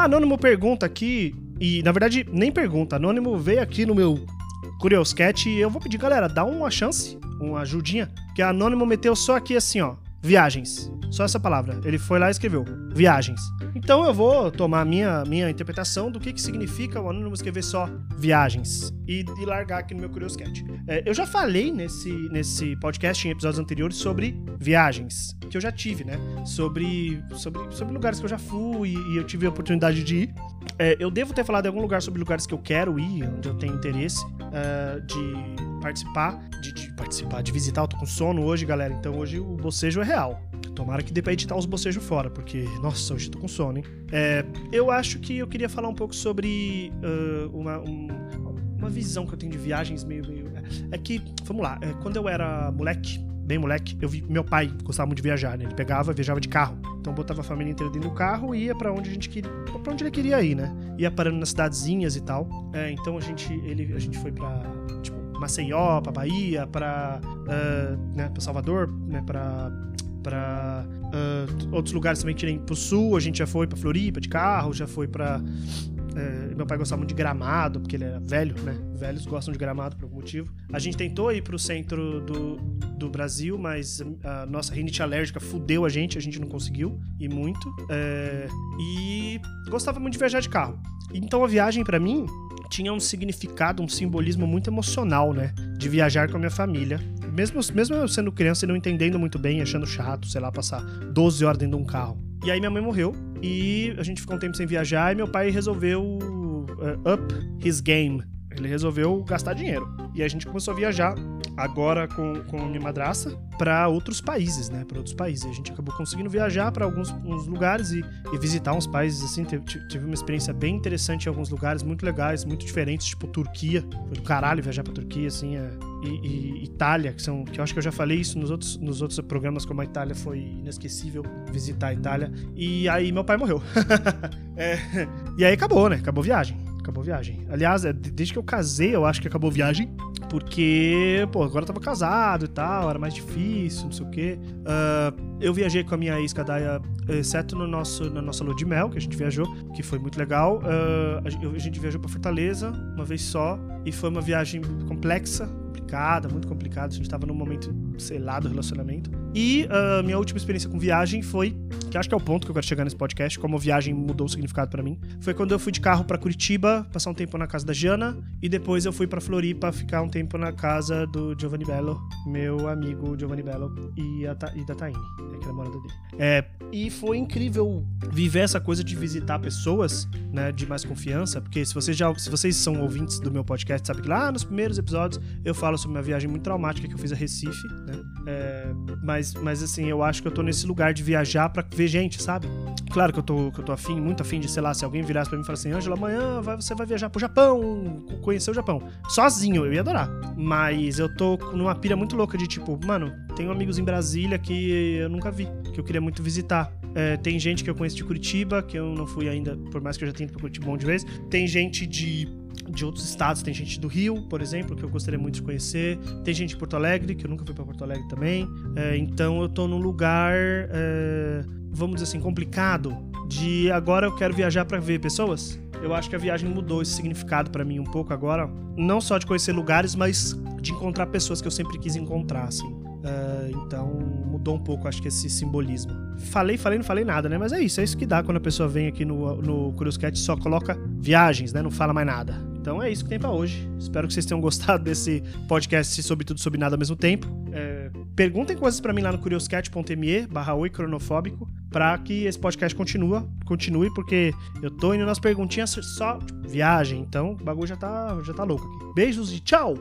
Ah, Anônimo pergunta aqui, e na verdade nem pergunta, Anônimo veio aqui no meu Curioscat e eu vou pedir, galera, dá uma chance, uma ajudinha, que a Anônimo meteu só aqui assim, ó, viagens. Só essa palavra. Ele foi lá e escreveu viagens. Então eu vou tomar minha, minha interpretação do que, que significa o anônimo escrever só viagens e, e largar aqui no meu Curioscat. É, eu já falei nesse, nesse podcast em episódios anteriores sobre viagens que eu já tive, né? Sobre, sobre, sobre lugares que eu já fui e, e eu tive a oportunidade de ir. É, eu devo ter falado em algum lugar sobre lugares que eu quero ir, onde eu tenho interesse uh, de participar, de, de, participar, de visitar. Eu tô com sono hoje, galera. Então hoje o bocejo é real. Tomara que dê pra editar os bocejos fora, porque, nossa, hoje tô com sono, hein? É, eu acho que eu queria falar um pouco sobre uh, uma, um, uma visão que eu tenho de viagens meio. meio é, é que, vamos lá, é, quando eu era moleque, bem moleque, eu vi meu pai gostava muito de viajar, né? Ele pegava, viajava de carro. Então botava a família inteira dentro do carro e ia para onde a gente queria, para onde ele queria ir, né? Ia parando nas cidadezinhas e tal. É, então a gente, ele, a gente foi para tipo Maceió, para Bahia, para uh, né, para Salvador, né? Para para uh, outros lugares também que nem pro sul, a gente já foi para Floripa de carro, já foi para é, meu pai gostava muito de gramado, porque ele era velho, né? Velhos gostam de gramado por algum motivo. A gente tentou ir pro centro do, do Brasil, mas a nossa rinite alérgica fudeu a gente, a gente não conseguiu ir muito. É, e gostava muito de viajar de carro. Então a viagem para mim tinha um significado, um simbolismo muito emocional, né? De viajar com a minha família. Mesmo, mesmo eu sendo criança e não entendendo muito bem, achando chato, sei lá, passar 12 horas dentro de um carro. E aí minha mãe morreu e a gente ficou um tempo sem viajar e meu pai resolveu uh, up his game. Ele resolveu gastar dinheiro. E a gente começou a viajar agora com, com minha madraça para outros países, né? Para outros países. A gente acabou conseguindo viajar para alguns lugares e, e, visitar uns países assim. Tive uma experiência bem interessante em alguns lugares, muito legais, muito diferentes, tipo Turquia. Foi do caralho viajar para Turquia, assim. É, e, e, Itália, que são. Que eu acho que eu já falei isso nos outros, nos outros programas, como a Itália foi inesquecível visitar a Itália. E aí meu pai morreu. é, e aí acabou, né? Acabou a viagem acabou a viagem. Aliás, é, desde que eu casei, eu acho que acabou a viagem. Porque, pô, agora eu tava casado e tal, era mais difícil, não sei o quê. Uh, eu viajei com a minha ex-cadaia, exceto no nosso, na nossa lua de mel, que a gente viajou, que foi muito legal. Uh, a gente viajou para Fortaleza uma vez só, e foi uma viagem complexa, complicada, muito complicada. A gente tava num momento, sei lá, do relacionamento. E uh, minha última experiência com viagem foi, que acho que é o ponto que eu quero chegar nesse podcast, como a viagem mudou o significado para mim. Foi quando eu fui de carro para Curitiba, passar um tempo na casa da Jana, e depois eu fui para Floripa ficar um tempo na casa do Giovanni Bello, meu amigo Giovanni Bello, e, a, e da Taine, né, que é a namorada dele. É, e foi incrível viver essa coisa de visitar pessoas, né, de mais confiança, porque se vocês já, se vocês são ouvintes do meu podcast, sabe que lá nos primeiros episódios eu falo sobre uma viagem muito traumática que eu fiz a Recife, né? É, mas, mas assim, eu acho que eu tô nesse lugar de viajar para ver gente, sabe? Claro que eu tô, que eu tô afim, muito afim de, sei lá, se alguém virasse pra mim e falasse assim, Ângela, amanhã vai, você vai viajar pro Japão, conhecer o Japão. Sozinho, eu ia adorar. Mas eu tô numa pira muito louca de tipo, mano, tenho amigos em Brasília que eu nunca vi, que eu queria muito visitar. É, tem gente que eu conheço de Curitiba, que eu não fui ainda, por mais que eu já tenha ido pra Curitiba um monte de vezes. Tem gente de de outros estados. Tem gente do Rio, por exemplo, que eu gostaria muito de conhecer. Tem gente de Porto Alegre, que eu nunca fui para Porto Alegre também. É, então eu tô num lugar, é, vamos dizer assim, complicado. De agora eu quero viajar para ver pessoas. Eu acho que a viagem mudou esse significado para mim um pouco agora. Não só de conhecer lugares, mas de encontrar pessoas que eu sempre quis encontrar, assim. Uh, então mudou um pouco, acho que esse simbolismo. Falei, falei, não falei nada, né? Mas é isso, é isso que dá quando a pessoa vem aqui no, no Curious Cat só coloca viagens, né? Não fala mais nada. Então é isso que tem para hoje. Espero que vocês tenham gostado desse podcast sobre tudo, sobre nada ao mesmo tempo. É, perguntem coisas para mim lá no curioscat.me barra oi cronofóbico para que esse podcast continue, continue, porque eu tô indo nas perguntinhas só viagem, então o bagulho já tá, já tá louco aqui. Beijos e tchau!